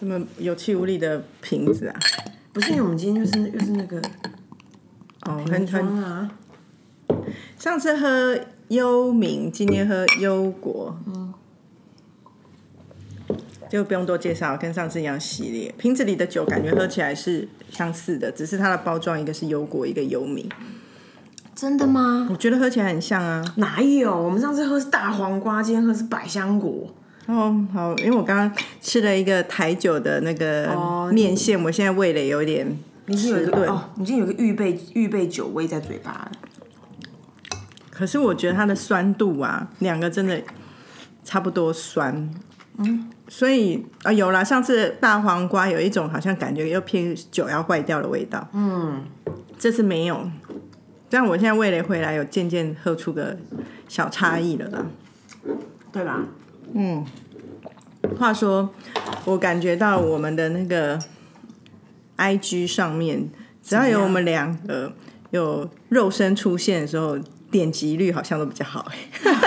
这么有气无力的瓶子啊？不是因为我们今天就是又是那个哦，瓶很很。装啊，上次喝幽明，今天喝优果，嗯，就不用多介绍，跟上次一样系列。瓶子里的酒感觉喝起来是相似的，只是它的包装一个是优果，一个优明，真的吗？我觉得喝起来很像啊。哪有？我们上次喝是大黄瓜，今天喝是百香果。哦，好，因为我刚刚吃了一个台酒的那个哦面线，我现在味蕾有点你已经有。个已经有一个预备预备酒味在嘴巴了。可是我觉得它的酸度啊，两个真的差不多酸。嗯，所以啊、有啦，上次大黄瓜有一种好像感觉又偏酒要坏掉的味道。嗯，这次没有。但我现在味蕾回来，有渐渐喝出个小差异了啦。对吧？话说，我感觉到我们的那个 I G 上面，只要有我们两个有肉身出现的时候，点击率好像都比较好。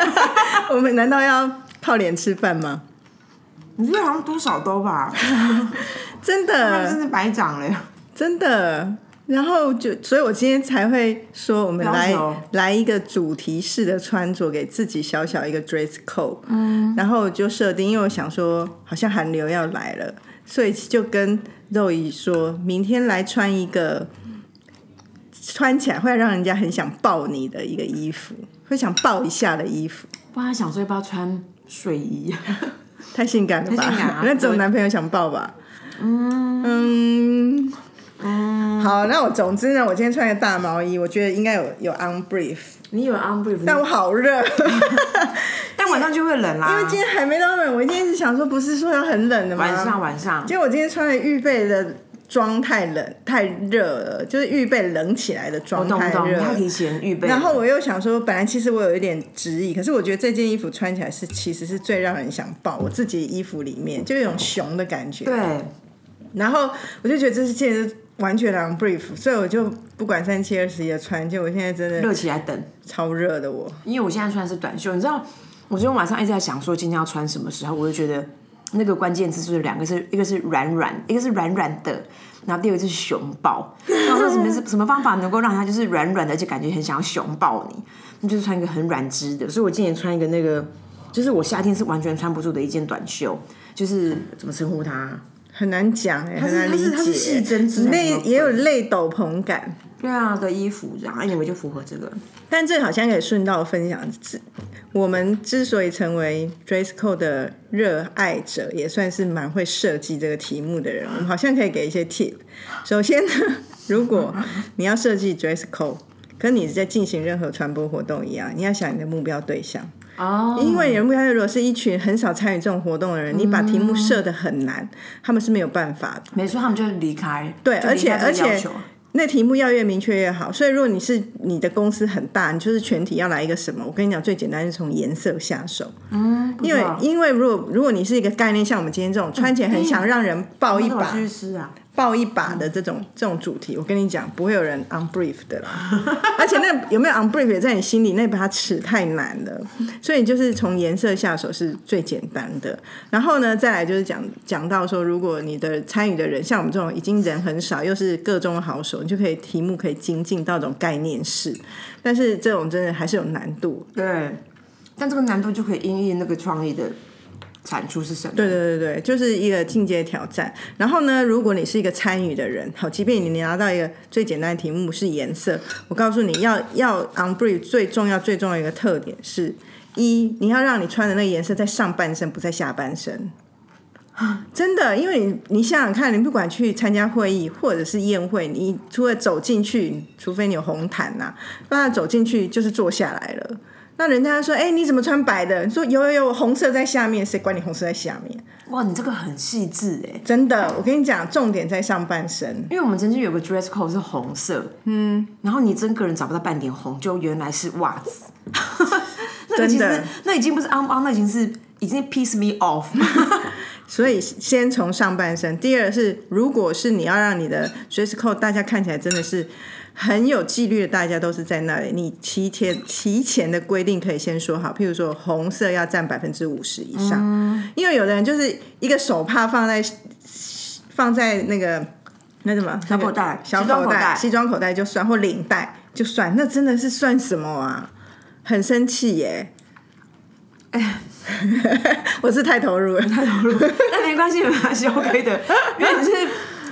我们难道要靠脸吃饭吗？你觉得好像多少都吧？真 的真的，的白长了。真的。然后就，所以我今天才会说，我们来来一个主题式的穿着，给自己小小一个 dress code。嗯，然后就设定，因为我想说，好像寒流要来了，所以就跟肉姨说，明天来穿一个穿起来会让人家很想抱你的一个衣服，会想抱一下的衣服。不然想说要不要穿睡衣？太性感了吧？那只有男朋友想抱吧？嗯嗯好，那我总之呢，我今天穿个大毛衣，我觉得应该有有 on brief，你有 on brief，但我好热，但晚上就会冷啦。因为今天还没到冷，我一天是想说，不是说要很冷的吗？晚上晚上结果我今天穿的预备的妆太冷太热了，就是预备冷起来的我妆懂懂，太热提前预备。然后我又想说，本来其实我有一点执意，可是我觉得这件衣服穿起来是其实是最让人想抱。我自己衣服里面就有一种熊的感觉。对，然后我就觉得这是件是完全两 brief，所以我就不管三七二十一的穿，就我现在真的热起来等。超热的我。因为我现在穿的是短袖，你知道，我昨天晚上一直在想说今天要穿什么时候，我就觉得那个关键字就是两个是，一个是软软，一个是软软的，然后第二个就是熊抱。然后说什么是 什么方法能够让它就是软软的，而且感觉很想要熊抱你？那就是穿一个很软织的。所以我今年穿一个那个，就是我夏天是完全穿不住的一件短袖，就是怎么称呼它？很难讲哎、很是难理解细针织还是什么类也有类斗篷感，对啊的衣服这样，哎，你们就符合这个。但这好像可以顺道分享，之我们之所以成为 dress code 的热爱者，也算是蛮会设计这个题目的人。我们好像可以给一些 tip。首先呢，如果你要设计 dress code，跟你在进行任何传播活动一样，你要想你的目标对象。哦，因为你的目标如果是一群很少参与这种活动的人，你把题目设的很难，他们是没有办法的。没错，他们就离开。对，而且而且那题目要越明确越好。所以如果你是你的公司很大，你就是全体要来一个什么？我跟你讲，最简单是从颜色下手。嗯，因为因为如果如果你是一个概念，像我们今天这种穿起来很想让人抱一把。抱一把的这种这种主题，我跟你讲，不会有人 unbrief 的啦。而且那有没有 unbrief，在你心里，那把尺太难了。所以就是从颜色下手是最简单的。然后呢，再来就是讲讲到说，如果你的参与的人像我们这种已经人很少，又是各中好手，你就可以题目可以精进到这种概念式。但是这种真的还是有难度。对，但这个难度就可以因应那个创意的产出是什么？对对对对，就是一个进阶挑战。然后呢，如果你是一个参与的人，好，即便你拿到一个最简单的题目是颜色，我告诉你要要 on brief 最重要最重要的一个特点是一，你要让你穿的那个颜色在上半身，不在下半身。真的，因为你你想想看，你不管去参加会议或者是宴会，你除了走进去，除非你有红毯呐、不然走进去就是坐下来了。那人家说：“哎、你怎么穿白的？”你说：“有有有，红色在下面，谁管你红色在下面？”哇，你这个很细致哎，真的，我跟你讲，重点在上半身。因为我们曾经有个 dress code 是红色，嗯，然后你真个人找不到半点红，就原来是袜子。那个其实真的那已经不是 on on，那已经是已经 piss me off。所以先从上半身。第二是，如果是你要让你的 dress code 大家看起来真的是很有纪律的，大家都是在那里，你提前提前的规定可以先说好，譬如说红色要占百分之五十以上，因为有的人就是一个手帕放在放在那个那什么小口袋小口袋西装口袋就算，或领带就算，那真的是算什么啊？很生气耶！哎，我是太投入了，太投入了，但没关系，没关系，OK 的，因为你是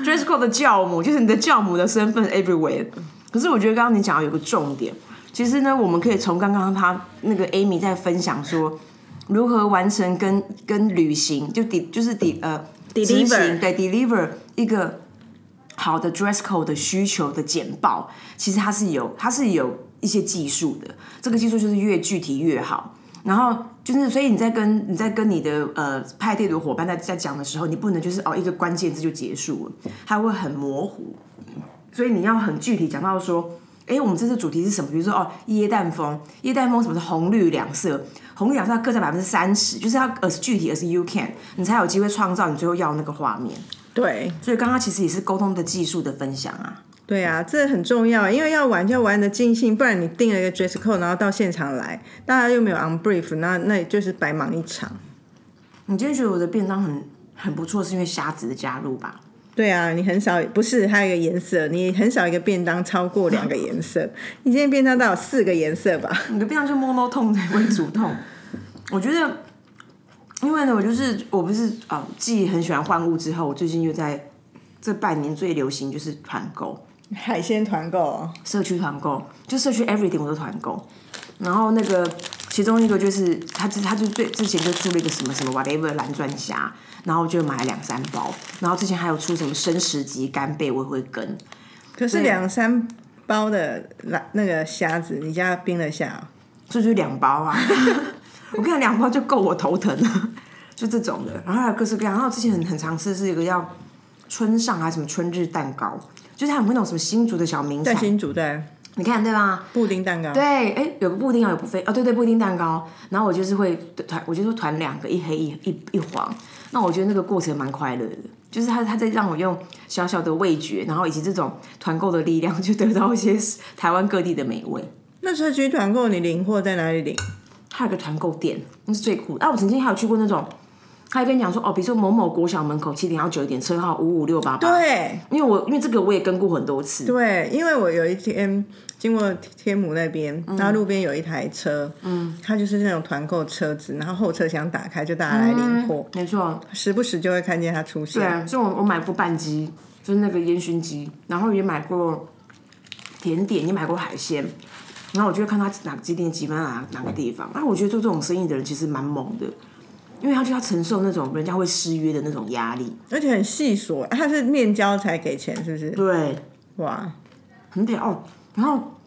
dress code 的教母，就是你的教母的身份 everywhere。可是我觉得刚刚你讲到有个重点，其实呢，我们可以从刚刚他那个 Amy 在分享说如何完成跟跟旅行，就 d 就是 d 呃 Deliver 对 deliver 一个好的 dress code 的需求的简报，其实它是有它是有一些技术的，这个技术就是越具体越好。然后就是，所以你在跟你在跟你的呃派对的伙伴在在讲的时候，你不能就是哦一个关键字就结束了，它会很模糊。所以你要很具体讲到说，哎，我们这次主题是什么？比如说哦，椰蛋风，椰蛋风什么是红绿两色？红绿两色各占百分之三十，就是要 as 具体 as you can，你才有机会创造你最后要的那个画面。对所以刚刚其实也是沟通的技术的分享啊。对啊，这很重要，因为要玩就要玩的尽兴，不然你定了一个 dress code，然后到现场来，大家又没有 on brief，那那就是白忙一场。你今天觉得我的便当很很不错，是因为虾子的加入吧？对啊，你很少不是还有一个颜色，你很少一个便当超过两个颜色。你今天便当到有四个颜色吧？你的便当就 mono 痛为主痛。我觉得，因为呢，我就是我不是啊，既很喜欢换物之后，我最近又在这半年最流行就是团购，海鲜团购哦，社区团购，就社区 everything 我都团购。然后那个其中一个就是他之他就最之前就出了一个什么什么 whatever 蓝钻虾，然后就买了两三包。然后之前还有出什么生食级干贝，我也会跟。可是两三包的那那个虾子，你家冰得下哦、这就是两包啊！我跟你讲，两包就够我头疼了，就这种的。然后还有各式各样。然后之前很很常吃是一个叫春上还是什么春日蛋糕，就是它有那种什么新竹的小名在，新煮的你看对吧？布丁蛋糕，对，哎，有个布丁啊，有不菲哦，对对，布丁蛋糕。然后我就是会团，我就说团两个，一黑一一一黄。那我觉得那个过程蛮快乐的，就是他他在让我用小小的味觉，然后以及这种团购的力量，去得到一些台湾各地的美味。那社区团购你领货在哪里领？还有个团购店，那是最酷的。啊，我曾经还有去过那种，他还跟你讲说，哦，比如说某某国小门口七点到九点，车号五五六八八。对因为我因为这个我也跟过很多次，对，因为我有一天经过天母那边，然后路边有一台车，嗯，它就是那种团购车子，然后后车厢打开就大家来领货，没错，时不时就会看见它出现。对啊，所以我我买过半鸡，就是那个烟熏鸡，然后也买过甜点，也买过海鲜，然后我就会看他哪个几点几分哪哪个地方。那我觉得做这种生意的人其实蛮猛的，因为他就要承受那种人家会失约的那种压力。而且很细琐，他是面交才给钱，是不是？对，哇，很屌。哦然后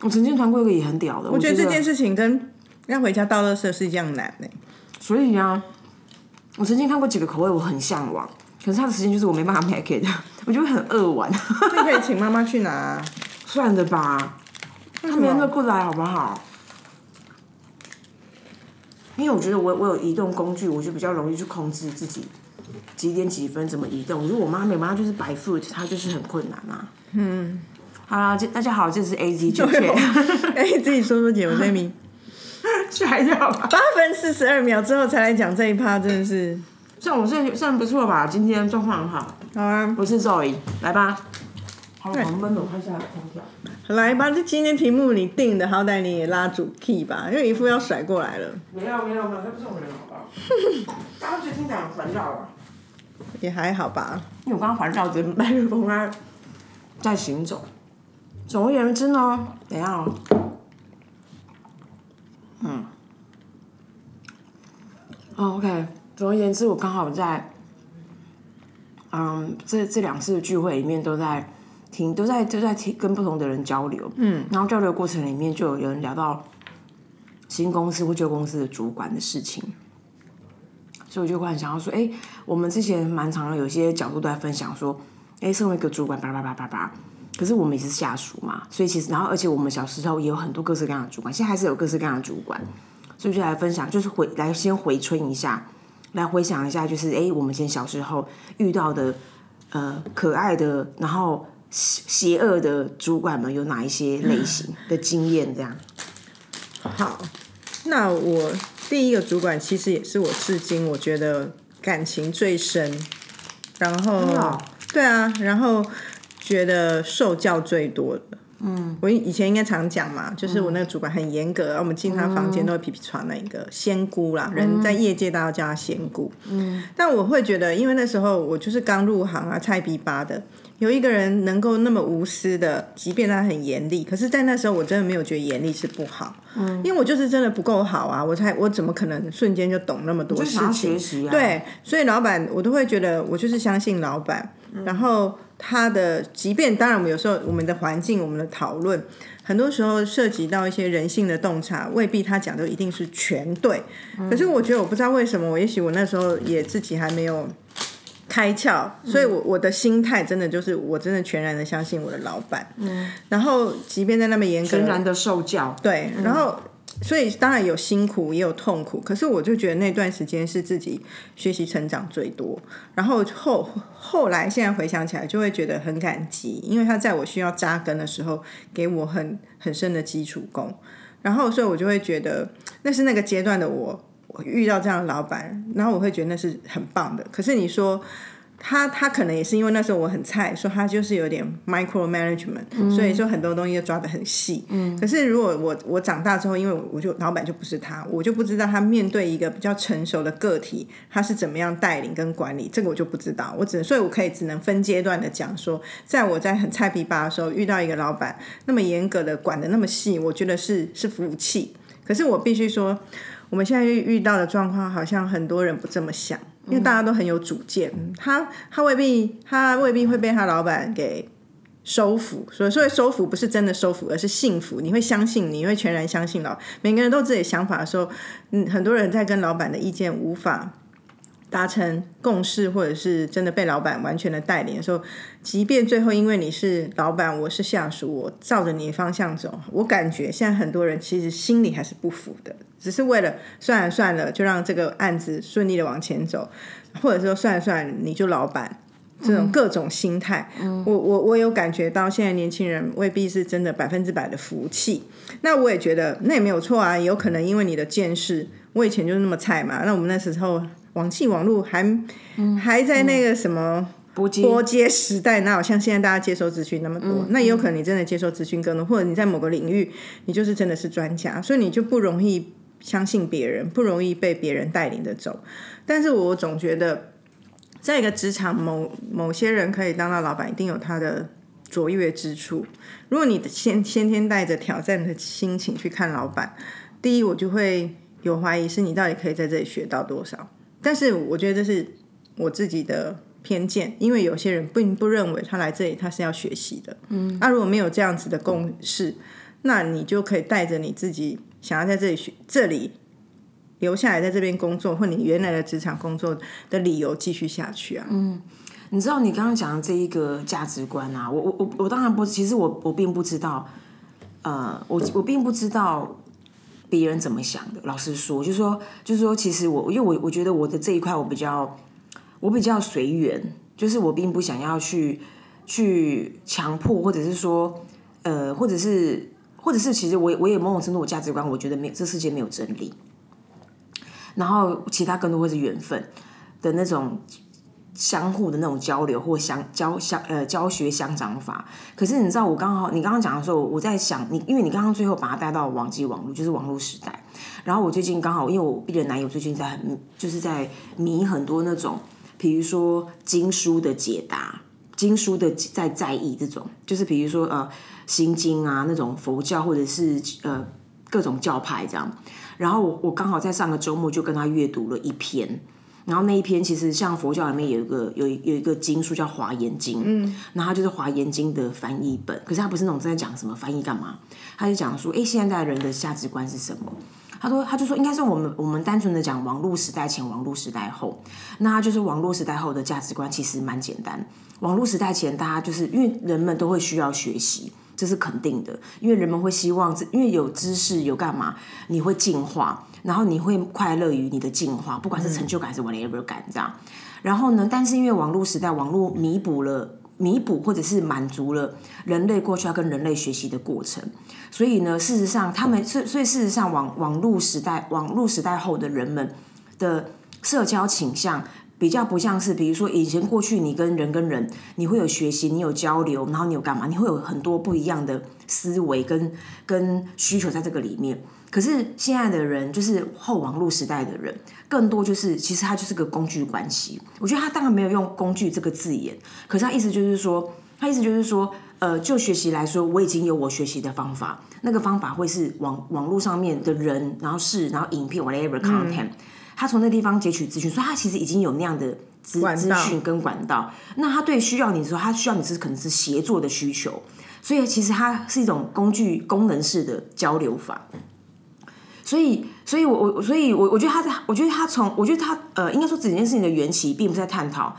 我曾经团过一个也很屌的，我我觉得这件事情跟要回家倒垃圾是一样难的、所以啊，我曾经看过几个口味，我很向往，可是它的时间就是我没办法 make it，我就会很饿完。那可以请妈妈去拿、算了吧，他明天就过来好不好？因为我觉得我我有移动工具，我就比较容易去控制自己几点几分怎么移动。如果我妈没有，妈就是摆 foot，她就是很困难啊。嗯，好啦，这大家好，这是 A Z 九对哦确，哎，自己说说姐，我这名下掉吧。八分四十二秒之后才来讲这一趴，真的是算我算算不错吧，今天状况很好。好啊，我是 Zoe，来吧。好好闷哦，看一下空调。来吧，这今天题目你定的，好歹你也拉主 key 吧，因为一副要甩过来了，没有没有没有，那不是我人好不好？刚刚觉得听起来很环绕啊。也还好吧。因为我刚刚环绕着麦克风啊在行走。总而言之呢，等一下哦，嗯，哦，OK。总而言之，我刚好在，嗯，这这两次的聚会里面都在听，都在都在听跟不同的人交流，嗯，然后交流过程里面就有人聊到新公司或旧公司的主管的事情。所以我就忽然想要说，哎、我们之前蛮常的有些角度都在分享说，哎、身为一个主管，叭叭叭叭叭，可是我们也是下属嘛，所以其实，然后而且我们小时候也有很多各式各样的主管，现在还是有各式各样的主管，所以就来分享，就是回来先回春一下，来回想一下，就是哎、我们以前小时候遇到的呃可爱的，然后邪邪恶的主管们有哪一些类型的经验？这样，好，那我第一个主管其实也是我至今我觉得感情最深，然后对啊，然后觉得受教最多的。嗯，我以前应该常讲嘛，就是我那个主管很严格，我们进他房间都会皮皮传那一个仙姑啦，人在业界大家都叫她仙姑。嗯，但我会觉得，因为那时候我就是刚入行啊，菜逼吧的，有一个人能够那么无私的，即便他很严厉，可是，在那时候我真的没有觉得严厉是不好，嗯，因为我就是真的不够好啊，我才我怎么可能瞬间就懂那么多事情？学习啊，，对，所以老板我都会觉得我就是相信老板，然后他的，即便当然我们有时候我们的环境、我们的讨论，很多时候涉及到一些人性的洞察，未必他讲的一定是全对。可是我觉得我不知道为什么，我也许我那时候也自己还没有。开窍，所以我我的心态真的就是，我真的全然的相信我的老板。嗯，然后即便在那么严格，全然的受教，对，然后所以当然有辛苦也有痛苦，可是我就觉得那段时间是自己学习成长最多。然后后后来现在回想起来，就会觉得很感激，因为他在我需要扎根的时候，给我很很深的基础功。然后所以我就会觉得那是那个阶段的我，我遇到这样的老板，然后我会觉得那是很棒的。可是你说。他他可能也是因为那时候我很菜，说他就是有点 micro management，、所以说很多东西就抓得很细。嗯，可是如果我我长大之后，因为我就老板就不是他，我就不知道他面对一个比较成熟的个体，他是怎么样带领跟管理，这个我就不知道。我只能，所以我可以只能分阶段的讲说，在我在很菜皮吧的时候遇到一个老板那么严格的管的那么细，我觉得是是福气。可是我必须说，我们现在遇到的状况，好像很多人不这么想。因为大家都很有主见，他他未必他未必会被他老板给收服，所以所以收服不是真的收服，而是幸福。你会相信，你会全然相信老每个人都有自己的想法的时候，嗯，很多人在跟老板的意见无法达成共识，或者是真的被老板完全的带领的时候，即便最后因为你是老板，我是下属，我照着你的方向走，我感觉现在很多人其实心里还是不服的，只是为了算了算了，就让这个案子顺利的往前走，或者说算了算了，你就老板。这种各种心态，我我我有感觉到，现在年轻人未必是真的百分之百的服气。那我也觉得那也没有错啊，有可能因为你的见识，我以前就是那么菜嘛。那我们那时候网际网络还、还在那个什么波接波接时代，哪有像现在大家接收资讯那么多？那也有可能你真的接收资讯更多，或者你在某个领域你就是真的是专家，所以你就不容易相信别人，不容易被别人带领着走。但是我总觉得。在一个职场，某某些人可以当到老板，一定有他的卓越之处。如果你先先天带着挑战的心情去看老板，第一，我就会有怀疑，是你到底可以在这里学到多少。但是我觉得这是我自己的偏见，因为有些人并不认为他来这里他是要学习的。嗯，那、如果没有这样子的共识，那你就可以带着你自己想要在这里学这里。留下来在这边工作，或你原来的职场工作的理由继续下去啊？嗯，你知道你刚刚讲的这一个价值观啊，我我我我当然不，其实我我并不知道，呃，我我并不知道别人怎么想的。老实说，就是说，就是说，其实我因为我我觉得我的这一块我比较我比较随缘，就是我并不想要去去强迫，或者是说，呃，或者是或者是，其实我我也某种程度我价值观，我觉得没有这世界没有真理。然后其他更多会是缘分的那种相互的那种交流或相教相呃教学相长法。可是你知道，我刚好你刚刚讲的时候，我在想你，因为你刚刚最后把它带到网际网络，就是网络时代。然后我最近刚好，因为我毕业男友最近在很就是在迷很多那种，比如说经书的解答，经书的在在意这种，就是比如说呃心经啊那种佛教或者是呃各种教派这样。然后我我刚好在上个周末就跟他阅读了一篇，然后那一篇其实像佛教里面有一个有有一个经书叫《华严经》，嗯，然后它就是《华严经》的翻译本，可是它不是那种在讲什么翻译干嘛，他就讲说，哎，现在人的价值观是什么？他说，他就说，应该是我们我们单纯的讲网络时代前、网络时代后，那就是网络时代后的价值观其实蛮简单。网络时代前，大家就是因为人们都会需要学习。这是肯定的，因为人们会希望，因为有知识有干嘛，你会进化，然后你会快乐于你的进化，不管是成就感还是 whatever 感这样。然后呢，但是因为网络时代，网络弥补了、弥补或者是满足了人类过去要跟人类学习的过程，所以呢，事实上他们，所所以事实上网网络时代、网络时代后的人们的社交倾向。比较不像是，比如说以前过去你跟人跟人，你会有学习，你有交流，然后你有干嘛？你会有很多不一样的思维跟跟需求在这个里面。可是现在的人，就是后网络时代的人，更多就是其实他就是个工具关系。我觉得他当然没有用工具这个字眼，可是他意思就是说，他意思就是说，呃，就学习来说，我已经有我学习的方法，那个方法会是网网络上面的人，然后是然后影片 whatever content，他从那地方截取资讯，所以他其实已经有那样的资资讯跟管道。那他对需要你的时候，他需要你是可能是协作的需求，所以其实它是一种工具功能式的交流法。所以，所以我我所以我我觉得他在，我觉得他从，我觉得他呃，应该说整件事情的缘起，并不是在探讨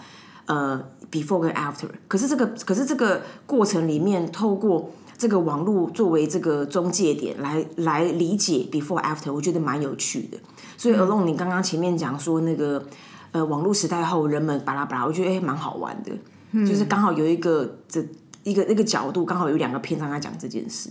呃 before 跟 after。可是这个，可是这个过程里面，透过这个网络作为这个中介点来来理解 before after，我觉得蛮有趣的。所以，alone 你刚刚前面讲说那个呃网络时代后人们巴拉巴拉，我觉得哎蛮好玩的，就是刚好有一个这一个那个角度，刚好有两个篇章在讲这件事。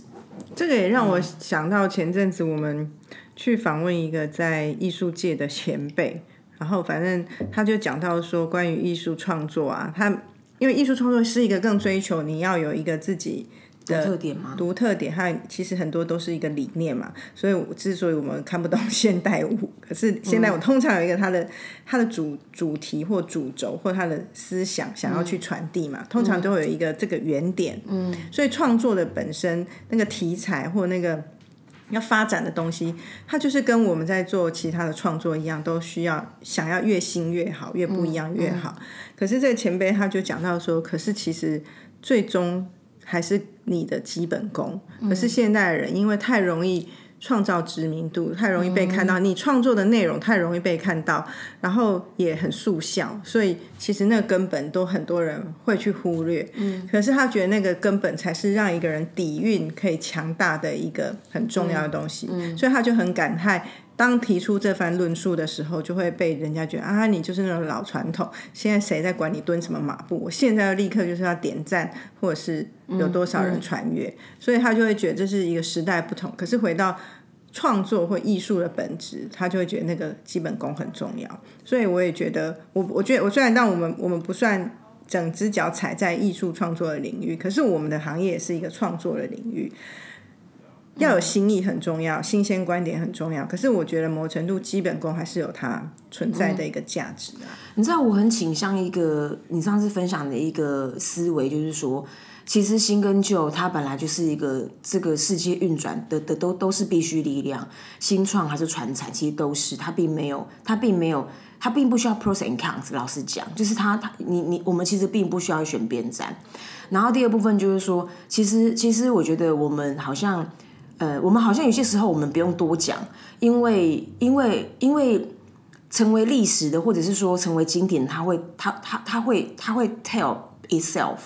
这个也让我想到前阵子我们去访问一个在艺术界的前辈，然后反正他就讲到说，关于艺术创作啊，他因为艺术创作是一个更追求你要有一个自己的特点吗？独特点，它其实很多都是一个理念嘛。所以之所以我们看不懂现代舞，可是现代舞通常有一个它的 它的主主题或主轴或它的思想想要去传递嘛，通常都有一个这个原点。嗯，所以创作的本身那个题材或那个要发展的东西，它就是跟我们在做其他的创作一样，都需要想要越新越好，越不一样越好。可是这个前辈他就讲到说，可是其实最终。还是你的基本功，可是现代人因为太容易创造知名度，太容易被看到，你创作的内容太容易被看到，然后也很速效，所以其实那个根本都很多人会去忽略。嗯，可是他觉得那个根本才是让一个人底蕴可以强大的一个很重要的东西，所以他就很感慨。当提出这番论述的时候，就会被人家觉得啊，你就是那种老传统。现在谁在管你蹲什么马步？我现在要立刻就是要点赞，或者是有多少人传阅，所以他就会觉得这是一个时代不同。可是回到创作或艺术的本质，他就会觉得那个基本功很重要。所以我也觉得，我我觉得我虽然让我们我们不算整只脚踩在艺术创作的领域，可是我们的行业也是一个创作的领域。要有新意很重要，新鲜观点很重要。可是我觉得某程度基本功还是有它存在的一个价值啊。你知道我很倾向一个你上次分享的一个思维，就是说，其实新跟旧它本来就是一个这个世界运转的的都都是必须力量，新创还是传产，其实都是它并没有它并没有它并不需要 pros and cons。老实讲，就是它它你你我们其实并不需要选边站。然后第二部分就是说，其实其实我觉得我们好像。呃，我们好像有些时候我们不用多讲，因为因为因为成为历史的，或者是说成为经典，它会它它它会它会 tell itself，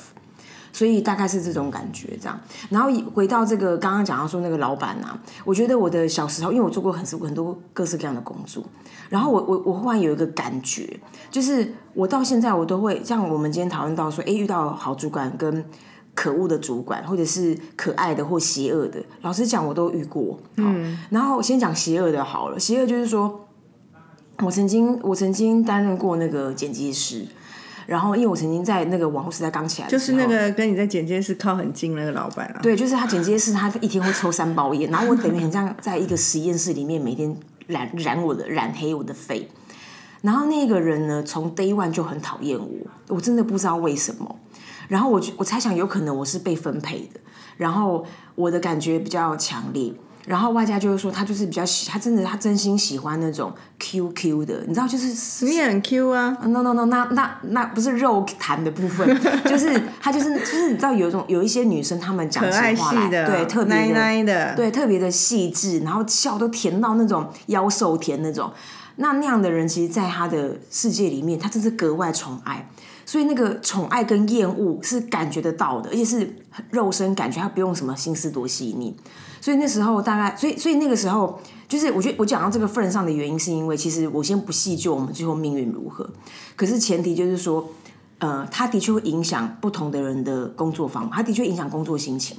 所以大概是这种感觉这样。然后回到这个刚刚讲到说那个老板啊，我觉得我的小时候，因为我做过很多很多各式各样的工作，然后我我我忽然有一个感觉，就是我到现在我都会像我们今天讨论到说，哎，遇到好主管跟。可恶的主管，或者是可爱的或邪恶的，老实讲，我都遇过。嗯，然后先讲邪恶的好了。邪恶就是说，我曾经我曾经担任过那个剪辑师，然后因为我曾经在那个网络时代刚起来，就是那个跟你在剪接室靠很近那个老板啊。对，就是他剪接室，他一天会抽三包烟，然后我等于很像在一个实验室里面每天染染我的染黑我的肺。然后那个人呢，从 day one 就很讨厌我，我真的不知道为什么。然后我我猜想有可能我是被分配的，然后我的感觉比较强烈，然后外加就是说他就是比较喜，他真的他真心喜欢那种 Q Q 的，你知道就是你很 Q 啊？No No No，那那那不是肉弹的部分，就是他就是就是你知道有一种有一些女生她们讲起话来，对特别的，对特别的细致，然后笑都甜到那种妖兽甜那种，那那样的人其实，在他的世界里面，他真是格外宠爱。所以那个宠爱跟厌恶是感觉得到的，而且是肉身感觉，他不用什么心思多细腻。所以那时候大概，所以所以那个时候，就是我觉得我讲到这个份上的原因，是因为其实我先不细究我们最后命运如何，可是前提就是说，呃，他的确会影响不同的人的工作方法，他的确影响工作心情。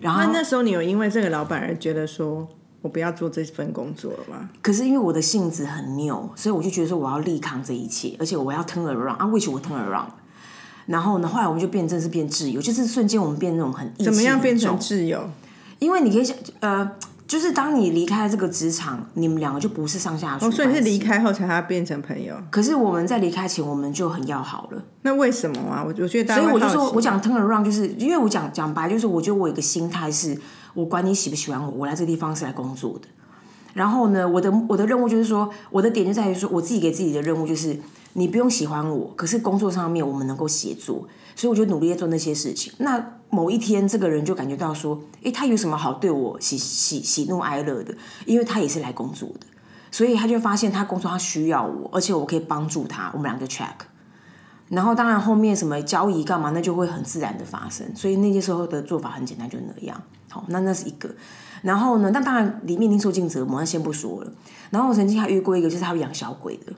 然后那时候你有因为这个老板而觉得说。我不要做这份工作了吗？可是因为我的性子很拗，所以我就觉得说我要力抗这一切，而且我要 turn around 啊，which 我 turn around。然后呢，后来我们就变，真是变挚友，就是瞬间我们变那种很怎么样变成挚挚友？因为你可以想，呃，就是当你离开这个职场，你们两个就不是上下属、哦，所以是离。开后才要变成朋友。可是我们在离开前，我们就很要好了。那为什么啊？我我觉得大家所以我就说，我讲 turn around，就是因为我讲讲白，就是我觉得我有一个心态是，我管你喜不喜欢我，我来这个地方是来工作的。然后呢，我的我的任务就是说，我的点就在于说，我自己给自己的任务就是，你不用喜欢我，可是工作上面我们能够协作，所以我就努力做那些事情。那某一天，这个人就感觉到说，诶，他有什么好对我喜喜喜怒哀乐的？因为他也是来工作的，所以他就发现他工作他需要我，而且我可以帮助他，我们两个 check。然后当然后面什么交易干嘛，那就会很自然的发生。所以那些时候的做法很简单，就那样。好，那那是一个。然后呢，那当然里面一定受尽折磨，那先不说了。然后我曾经还遇过一个，就是他养小鬼的，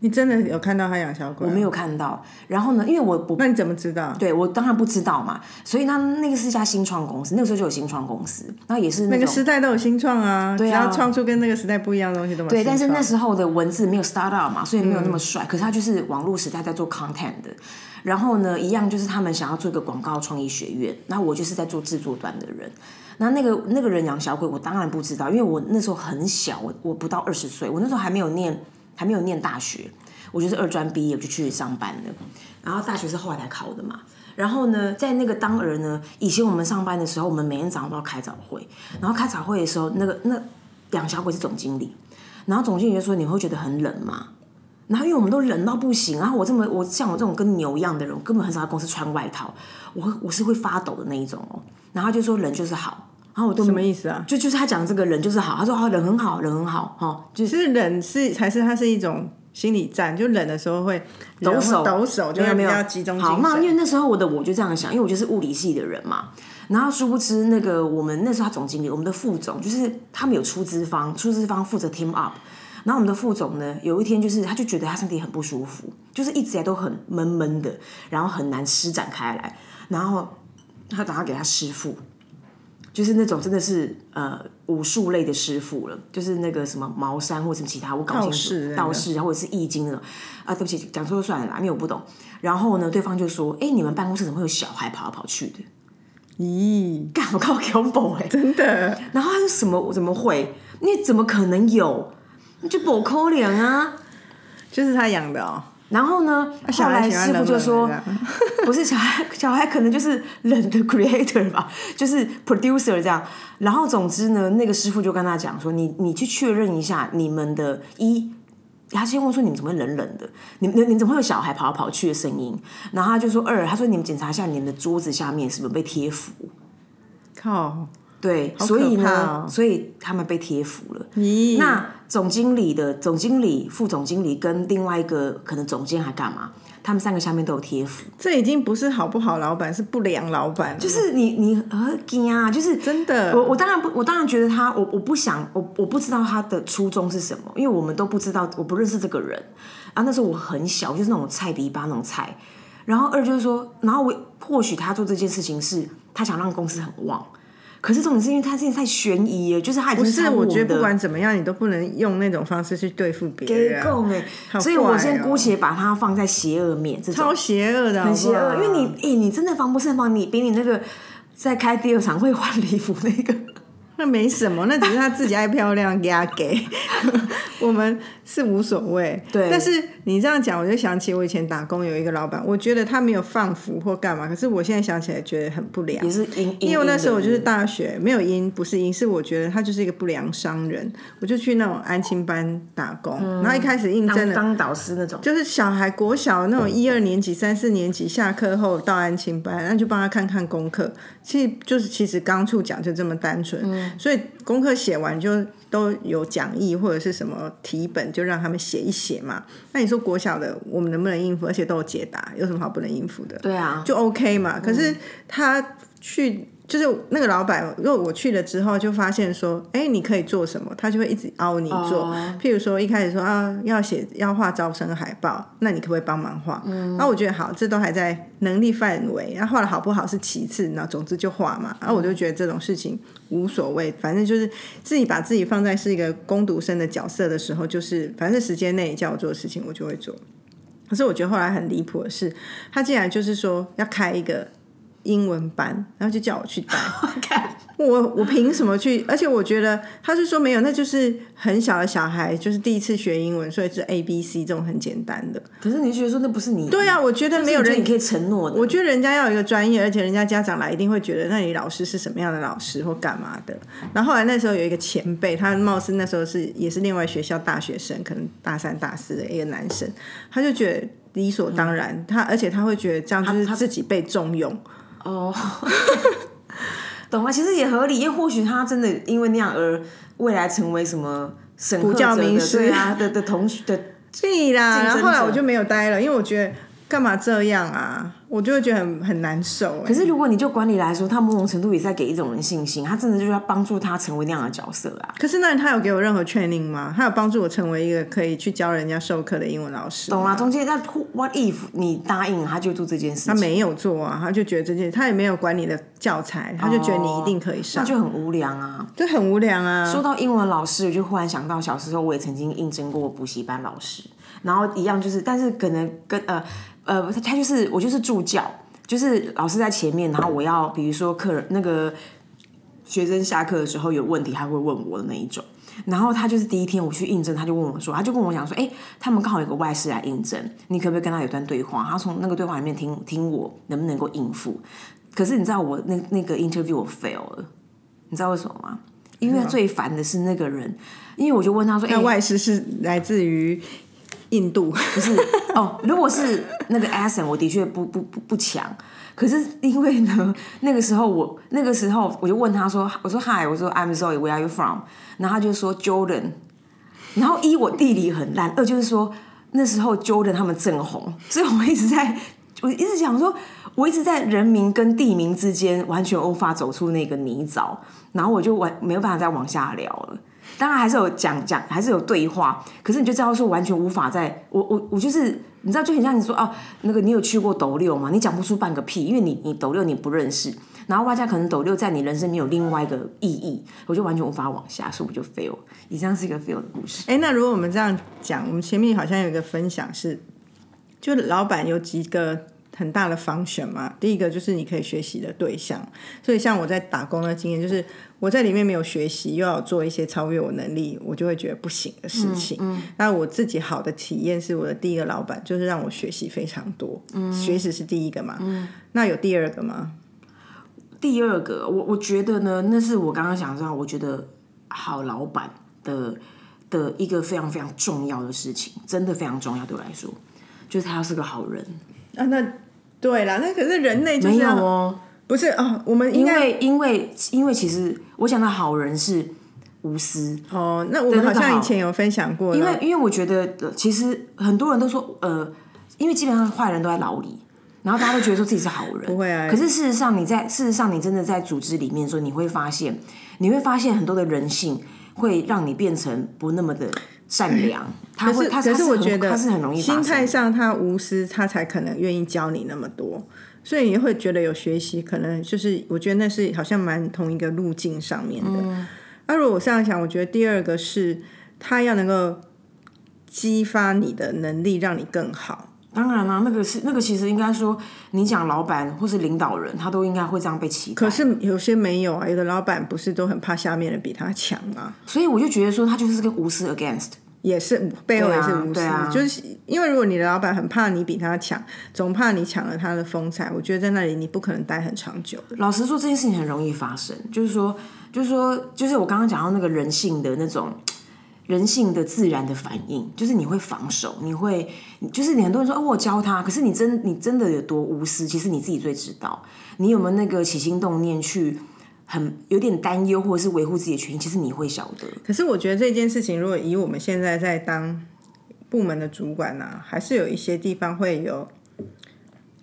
你真的有看到他养小鬼？我没有看到。然后呢，因为我我那你怎么知道？对我当然不知道嘛，所以那那个是一家新创公司，那个时候就有新创公司，那也是那那个时代都有新创啊，对啊只要创出跟那个时代不一样的东西都蛮对，但是那时候的文字没有 start up 嘛，所以没有那么帅。可是他就是网络时代在做 content 的，然后呢，一样就是他们想要做一个广告创意学院，那我就是在做制作端的人。那那个那个人养小鬼，我当然不知道，因为我那时候很小，我我不到二十岁，我那时候还没有念还没有念大学，我就是二专毕业我就去上班了，然后大学是后来才考的嘛。然后呢，在那个当儿呢，以前我们上班的时候，我们每天早上都要开早会，然后开早会的时候，那个那两小鬼是总经理，然后总经理就说：“你会觉得很冷吗？”然后因为我们都冷到不行，然后我这么我像我这种跟牛一样的人，我根本很少在公司穿外套，我我是会发抖的那一种哦。然后他就说冷就是好，然后我都什么意思啊？就就是他讲这个人就是好，他说哦人很好，人很好，哈、哦，就是是冷是还是他是一种心理战？就冷的时候会抖手，抖手就没有没有较集中好，那因为。那时候我的我就这样想，因为我就是物理系的人嘛。然后殊不知，那个我们那时候他总经理，我们的副总就是他们有出资方，出资方负责 team up。然后我们的副总呢，有一天就是他就觉得他身体很不舒服，就是一直以来都很闷闷的，然后很难施展开来。然后他打算给他师傅，就是那种真的是呃武术类的师傅了，就是那个什么茅山或者什么其他，我搞不清楚道士或者是易经那种啊，对不起，讲错就算了啦，因为我不懂。然后呢，对方就说：“哎，你们办公室怎么会有小孩跑来跑去的？咦，干我靠 combo 哎、真的然后他说什么？怎么会？你怎么可能有？你就不可怜啊！就是他养的哦。然后呢，小后来师傅就说，不是小孩，小孩可能就是冷的 creator 吧，就是 producer 这样。然后总之呢，那个师傅就跟他讲说，你你去确认一下你们的一。他先问说：“你们怎么会冷冷的？你你你怎么会有小孩跑来跑去的声音？”然后他就说：“二，他说你们检查一下你们的桌子下面是不是被贴符？靠，对，好所以呢，哦所以他们被贴符了。咦，那总经理的总经理、副总经理跟另外一个可能总监还干嘛？他们三个下面都有贴符，这已经不是好不好老板，是不良老板，就是你你呃惊啊，就是真的。我我当然不，我当然觉得他，我我不想，我我不知道他的初衷是什么，因为我们都不知道，我不认识这个人啊。那时候我很小，就是那种菜迪巴那种菜。然后二就是说，然后我或许他做这件事情是他想让公司很旺，可是重点是因为他现在太悬疑了，就是他已经不是，我觉得不管怎么样，你都不能用那种方式去对付别人给，供哎，好所以我先姑且把它放在邪恶面，这种。超邪恶的，很邪恶，因为你哎、你真的防不胜防，你比你那个在开第二场会换礼服那个。那没什么，那只是他自己爱漂亮，给他给，我们是无所谓。对。但是你这样讲，我就想起我以前打工有一个老板，我觉得他没有放服或干嘛，可是我现在想起来觉得很不良。也。是因，因为那时候我就是大学，没有因不是因，是我觉得他就是一个不良商人，我就去那种安亲班打工，然后一开始应征了当当导师那种，就是小孩国小那种一二年级、三四年级下课后到安亲班，那就帮他看看功课。其实就是其实刚处讲就这么单纯，所以功课写完就都有讲义或者是什么题本，就让他们写一写嘛。那你说国小的我们能不能应付？而且都有解答，有什么好不能应付的？对啊，就 OK 嘛。可是他去就是那个老板，如果我去了之后就发现说，哎，你可以做什么，他就会一直凹你做。哦譬如说一开始说啊，要写要画招生海报，那你可不可以帮忙画？嗯，然后我觉得好，这都还在能力范围，然后画的好不好是其次，那总之就画嘛。然后我就觉得这种事情无所谓，反正就是自己把自己放在是一个攻读生的角色的时候，就是反正时间内叫我做的事情，我就会做。可是我觉得后来很离谱的是，他竟然就是说要开一个英文班，然后就叫我去带。看，我我凭什么去？而且我觉得他是说没有，那就是很小的小孩，就是第一次学英文，所以是 A B C 这种很简单的。可是你觉得说那不是你？对啊，我觉得没有人你可以承诺的。我觉得人家要有一个专业，而且人家家长来一定会觉得，那你老师是什么样的老师或干嘛的。然后后来那时候有一个前辈，他貌似那时候是也是另外学校大学生，可能大三大四的一个男生，他就觉得理所当然，他而且他会觉得这样就是自己被重用。哦，懂了，其实也合理，因为或许他真的因为那样而未来成为什么审核补教者的名师。对啊的的同学的，对啦，然后后来我就没有待了，因为我觉得干嘛这样啊，我就会觉得很很难受、欸。可是如果你就管理来说，他某种程度也在给一种人信心，他真的就是要帮助他成为那样的角色啊。可是那他有给我任何 training 吗？他有帮助我成为一个可以去教人家授课的英文老师？懂啊，中间那 what if 你答应他就做这件事情，他没有做啊，他就觉得这件他也没有管你的教材，他就觉得你一定可以上，那就很无良啊。就很无良啊。说到英文老师，我就忽然想到小时候我也曾经应征过补习班老师，然后一样就是，但是可能跟呃呃，他他就是我就是助教，就是老师在前面，然后我要比如说客人那个学生下课的时候有问题，他会问我的那一种。然后他就是第一天我去应征，他就问我说，他就跟我讲说，哎，他们刚好有个外事来应征，你可不可以跟他有段对话？他从那个对话里面听听我能不能够应付。可是你知道我那那个 interview 我 fail 了，你知道为什么吗？因为最烦的是那个人，因为我就问他说，哎、那外事是来自于印度，不是哦，如果是那个 accent，我的确不不不不强。可是因为呢，那个时候我那个时候我就问他说，我说 Hi，我说 I'm Zoe，Where are you from？然后他就说 Jordan。然后一我地理很烂，二就是说那时候 Jordan 他们正红，所以我一直在，我一直想说，我一直在人名跟地名之间完全无法走出那个泥沼，然后我就完没有办法再往下聊了。当然还是有讲讲，还是有对话，可是你就知道说完全无法在，我我我就是你知道就很像你说哦，那个你有去过斗六吗？你讲不出半个屁，因为你你斗六你不认识，然后外加可能斗六在你人生没有另外一个意义，我就完全无法往下，所以我就 fail。以上是一个 fail 的故事。哎，那如果我们这样讲，我们前面好像有一个分享是，就老板有几个很大的方选嘛。第一个就是你可以学习的对象，所以像我在打工的经验，就是我在里面没有学习，又要做一些超越我能力，我就会觉得不行的事情。那我自己好的体验是我的第一个老板，就是让我学习非常多，学习是第一个嘛。那有第二个吗？第二个，我我觉得呢，那是我刚刚想到，我觉得好老板的的一个非常非常重要的事情，真的非常重要对我来说，就是他要是个好人。啊，那对啦，那可是人类就是没有哦，不是哦，我们因为因为因为其实我想到好人是无私，哦，那我们好像以前有分享过，因为因为我觉得呃其实很多人都说呃，因为基本上坏人都在牢里。然后大家都觉得说自己是好人，不会啊可是事实上，你在事实上，你真的在组织里面的时候，你会发现，你会发现很多的人性会让你变成不那么的善良。他会，他是我觉得他是很容易心态。上他无私，他才可能愿意教你那么多，所以也会觉得有学习，可能就是我觉得那是好像蛮同一个路径上面的。嗯那、如果我这样想，我觉得第二个是他要能够激发你的能力，让你更好。当然啦、那个是那个，其实应该说，你讲老板或是领导人，他都应该会这样被期待。可是有些没有啊，有的老板不是都很怕下面的比他强吗？所以我就觉得说，他就是个无私 against。也是背后也是无私，就是因为如果你的老板很怕你比他强，总怕你抢了他的风采，我觉得在那里你不可能待很长久。老实说，这件事情很容易发生，就是说，就是说，就是我刚刚讲到那个人性的那种。人性的自然的反应，就是你会防守，你会，就是你很多人说哦，我教他，可是你真你真的有多无私，其实你自己最知道，你有没有那个起心动念去很有点担忧，或者是维护自己的权益，其实你会晓得。可是我觉得这件事情，如果以我们现在在当部门的主管呢、还是有一些地方会有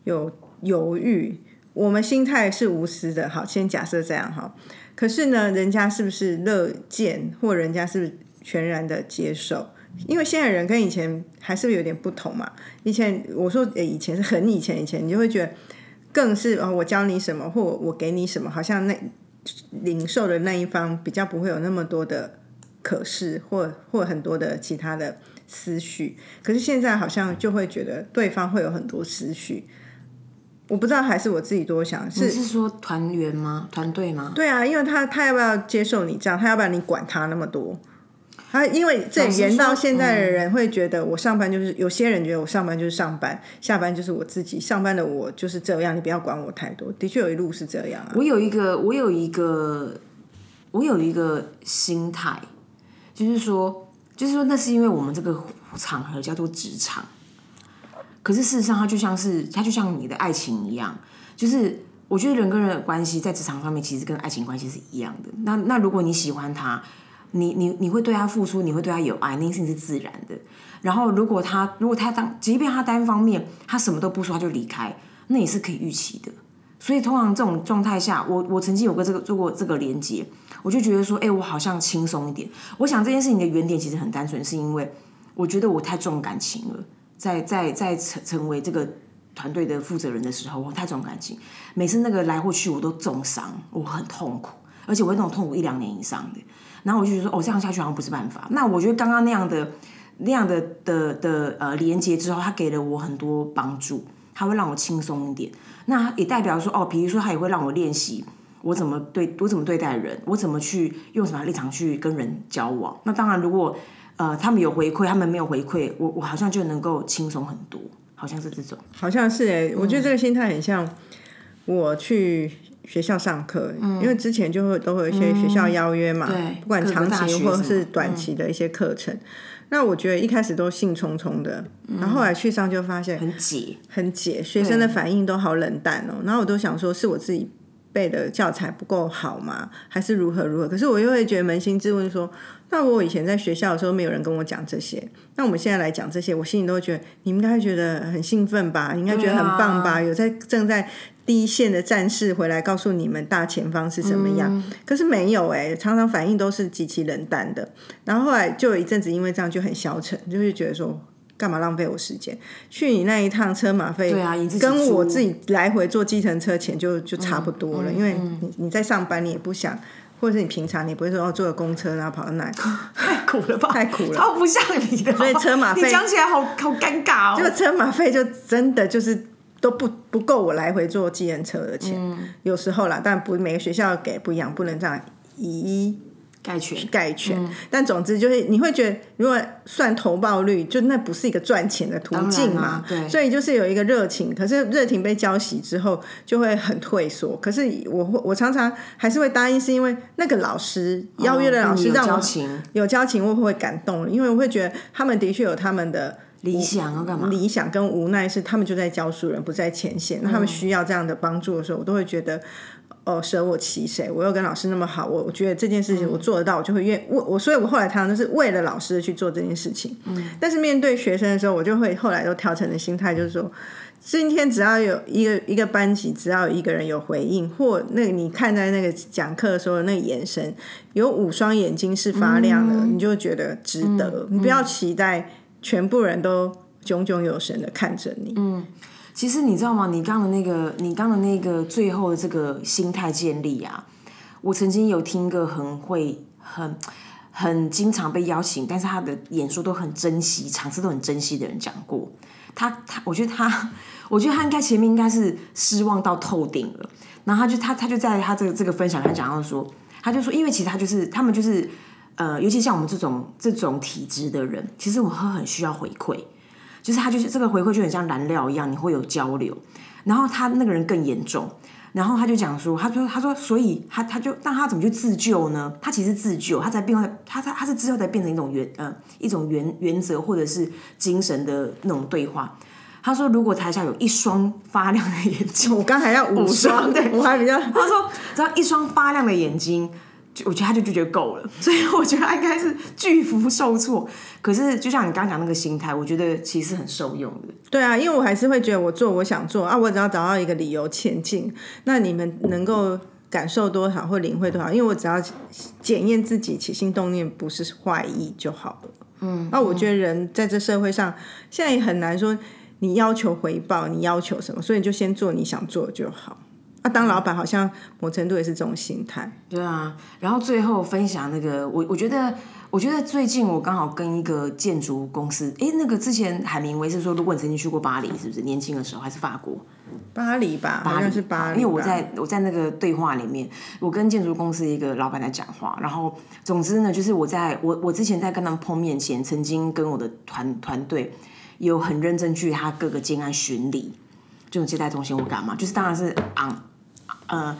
有犹豫，我们心态是无私的，好，先假设这样哈。可是呢，人家是不是乐见，或人家是不是全然的接受？因为现在人跟以前还是有点不同嘛。以前我说以前是很以前以前，你就会觉得更是哦，我教你什么，或我给你什么，好像那领受的那一方比较不会有那么多的可是，或或很多的其他的思绪。可是现在好像就会觉得对方会有很多思绪。我不知道还是我自己多想，是是说团员吗？团队吗？对啊，因为他他要不要接受你这样？他要不要你管他那么多？他因为这延到现在的人会觉得，我上班就是有些人觉得我上班就是上班，下班就是我自己。上班的我就是这样，你不要管我太多。的确有一路是这样啊。我有一个，我有一个，我有一个心态，就是说，就是说，那是因为我们这个场合叫做职场。可是事实上，它就像是它就像你的爱情一样，就是我觉得人跟人的关系在职场上面其实跟爱情关系是一样的。那那如果你喜欢他。你你你会对他付出，你会对他有爱，那件事是自然的。然后如果他如果他当，即便他单方面他什么都不说他就离开，那也是可以预期的。所以通常这种状态下，我我曾经有个这个做过这个连接，我就觉得说，哎，我好像轻松一点。我想这件事情的原点其实很单纯，是因为我觉得我太重感情了，在在在成成为这个团队的负责人的时候，我太重感情，每次那个来或去我都重伤，我很痛苦，而且我那种痛苦一两年以上的。然后我就觉得说，哦，这样下去好像不是办法。那我觉得刚刚那样的、那样的的的呃连接之后，他给了我很多帮助，他会让我轻松一点。那也代表说，哦，比如说他也会让我练习我怎么对我怎么对待人，我怎么去用什么立场去跟人交往。那当然，如果呃他们有回馈，他们没有回馈，我我好像就能够轻松很多，好像是这种。好像是哎，我觉得这个心态很像我去。学校上课，因为之前就会都会有一些学校邀约嘛，不管长期或是短期的一些课程。那我觉得一开始都兴冲冲的，然后后来去上就发现很挤，很挤，学生的反应都好冷淡哦。然后我都想说，是我自己背的教材不够好吗？还是如何如何？可是我又会觉得扪心自问说，那我以前在学校的时候没有人跟我讲这些，那我们现在来讲这些，我心里都会觉得你们应该觉得很兴奋吧？应该觉得很棒吧？有在正在。第一线的战士回来告诉你们大前方是什么样，可是没有哎，常常反应都是极其冷淡的。然后后来就有一阵子，因为这样就很消沉，就是觉得说干嘛浪费我时间？去你那一趟车马费，对啊，跟我自己来回坐计程车钱就就差不多了。因为你你在上班，你也不想，或者是你平常你不会说哦坐个公车然后跑到那，太苦了吧？太苦了，超不像你的。所以车马费讲起来好好尴尬哦。这个车马费就真的就是。都不不够我来回坐计程车的钱，有时候啦，但不每个学校给不一样，不能这样以一概全概全。但总之就是你会觉得，如果算投报率，就那不是一个赚钱的途径嘛。对，所以就是有一个热情，可是热情被浇熄之后，就会很退缩。可是我我常常还是会答应，是因为那个老师邀约的老师让我有交情，我会感动，因为我会觉得他们的确有他们的。理想要干嘛？理想跟无奈是他们就在教书人，不在前线。那他们需要这样的帮助的时候，我都会觉得哦，舍我其谁？我又跟老师那么好，我我觉得这件事情我做得到，我就会愿我我。所以我后来常常都是为了老师去做这件事情。嗯。但是面对学生的时候，我就会后来都调成的心态，就是说，今天只要有一个一个班级，只要有一个人有回应，或那个你看在那个讲课的时候那个眼神，有五双眼睛是发亮的，你就觉得值得。你不要期待。全部人都炯炯有神的看着你。嗯，其实你知道吗？你刚的那个，你刚的那个最后的这个心态建立啊，我曾经有听个很会、很、很经常被邀请，但是他的演说都很珍惜，场次都很珍惜的人讲过。他他，我觉得他，我觉得他应该前面应该是失望到透顶了。然后他就他他就在他这个这个分享他讲到说，他就说，因为其实他就是他们就是。呃，尤其像我们这种这种体质的人，其实我们很需要回馈，就是他就是这个回馈就很像燃料一样，你会有交流。然后他那个人更严重，然后他就讲说，他说他说，所以他他就那他怎么去自救呢？他其实自救，他才变化，他他他是之后才变成一种原呃一种原原则或者是精神的那种对话。他说，如果台下有一双发亮的眼睛，我刚才要五双，对我还比较。他说，只要一双发亮的眼睛。就我觉得他就就觉得够了，所以我觉得他应该是巨幅受挫。可是就像你刚刚讲那个心态，我觉得其实很受用的。对啊，因为我还是会觉得我做我想做啊，我只要找到一个理由前进。那你们能够感受多少或领会多少？因为我只要检验自己起心动念不是坏意就好了。嗯，那我觉得人在这社会上现在也很难说你要求回报，你要求什么，所以你就先做你想做的就好。啊，当老板好像某程度也是这种心态。对啊，然后最后分享那个，我我觉得，我觉得最近我刚好跟一个建筑公司，哎，那个之前海明威是说，如果你曾经去过巴黎，是不是年轻的时候还是法国？巴黎吧，巴黎是巴黎。因为我在我在那个对话里面，我跟建筑公司一个老板在讲话，然后总之呢，就是我在我我之前在跟他们碰面前，曾经跟我的团团队有很认真去他各个建案巡礼，这种接待中心我干嘛？就是当然是昂。呃，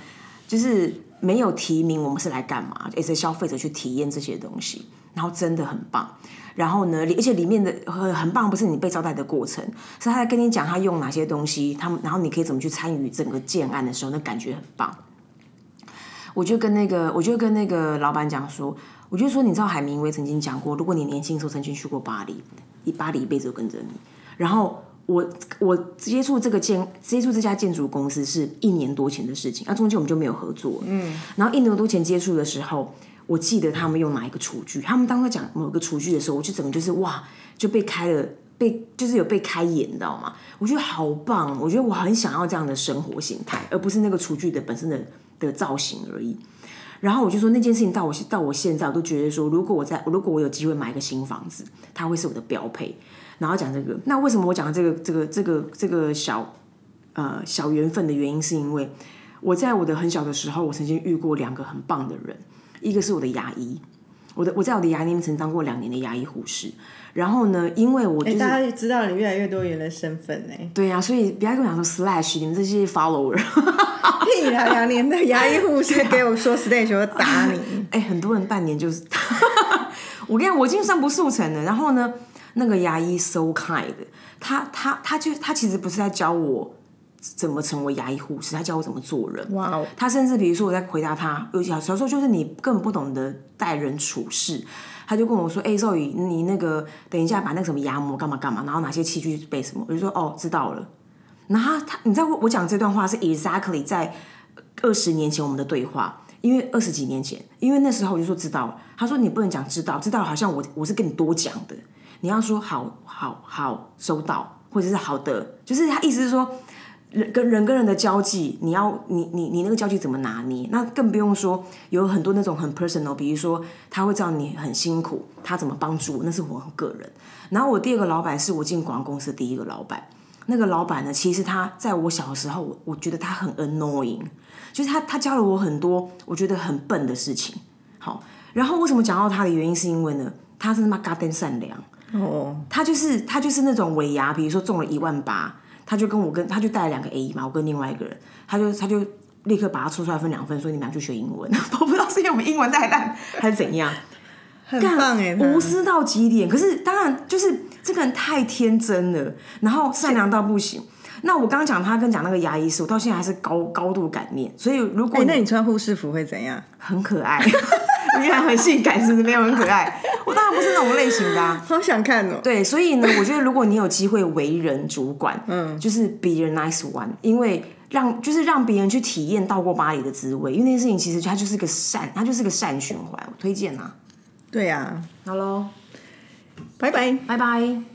就是没有提名，我们是来干嘛？也是消费者去体验这些东西，然后真的很棒。然后呢，而且里面的很很棒，不是你被招待的过程，是他在跟你讲他用哪些东西，他们然后你可以怎么去参与整个建案的时候，那感觉很棒。我就跟那个，我就跟那个老板讲说，我就说，你知道海明威曾经讲过，如果你年轻时候曾经去过巴黎，你巴黎一辈子都跟着你。然后。我我接触这个建接触这家建筑公司是一年多前的事情，那中间我们就没有合作。嗯，然后一年多前接触的时候，我记得他们用哪一个厨具，他们当时讲某个厨具的时候，我就整个就是哇，就被开了，被就是有被开眼，你知道吗？我觉得好棒，我觉得我很想要这样的生活形态，而不是那个厨具的本身的的造型而已。然后我就说那件事情到我到我现在我都觉得说，如果我在如果我有机会买一个新房子，它会是我的标配。然后讲这个，那为什么我讲这个这个这个这个小呃小缘分的原因，是因为我在我的很小的时候，我曾经遇过两个很棒的人，一个是我的牙医，我的我在我的牙医里曾当过两年的牙医护士。然后呢，因为我就是大家知道你越来越多元的身份呢。对呀，所以不要跟我讲说 slash 你们这些 follower，屁啦，两年的牙医护士给我说 slash 我打你。哎，很多人半年就是，我跟你讲，我已经算不速成了。然后呢？那个牙医 so kind，他他他就他其实不是在教我怎么成为牙医护士，他教我怎么做人。哇哦！他甚至比如说我在回答他，有小时候就是你根本不懂得待人处事，他就跟我说：“哎，少宇，你那个等一下把那个什么牙膜干嘛干嘛，然后哪些器具备什么？”我就说：“哦，知道了。”然后他，你知道我讲这段话是 exactly 在二十年前我们的对话，因为二十几年前，因为那时候我就说知道了。他说：“你不能讲知道，知道好像我我是跟你多讲的。”你要说好好好收到，或者是好的，就是他意思是说，人跟人跟人的交际，你要你你你那个交际怎么拿捏？那更不用说有很多那种很 personal，比如说他会知道你很辛苦，他怎么帮助我，那是我很个人。然后我第二个老板是我进广告公司的第一个老板，那个老板呢，其实他在我小的时候，我我觉得他很 annoying，就是他他教了我很多我觉得很笨的事情。好，然后为什么讲到他的原因，是因为呢，他是他妈 god 善良。哦，他就是他就是那种尾牙，比如说中了一万八，他就跟我跟他就带了两个 A 嘛，我跟另外一个人，他就他就立刻把它抽出来分两份，说你们俩去学英文。我不知道是因为我们英文太烂还是怎样，很棒哎，无私到极点。可是当然就是这个人太天真了，然后善良到不行。那我刚刚讲他跟讲那个牙医师，我到现在还是高高度感念。所以如果那你穿护士服会怎样？很可爱，你看很性感，是不是？没有很可爱。我当然不是那种类型的，好想看哦。对，所以呢，我觉得如果你有机会为人主管，嗯，就是 be a nice one，因为让就是让别人去体验到过巴黎的滋味，因为那件事情其实它就是个善，它就是个善循环，我推荐啊。对呀，好喽，拜拜，拜拜。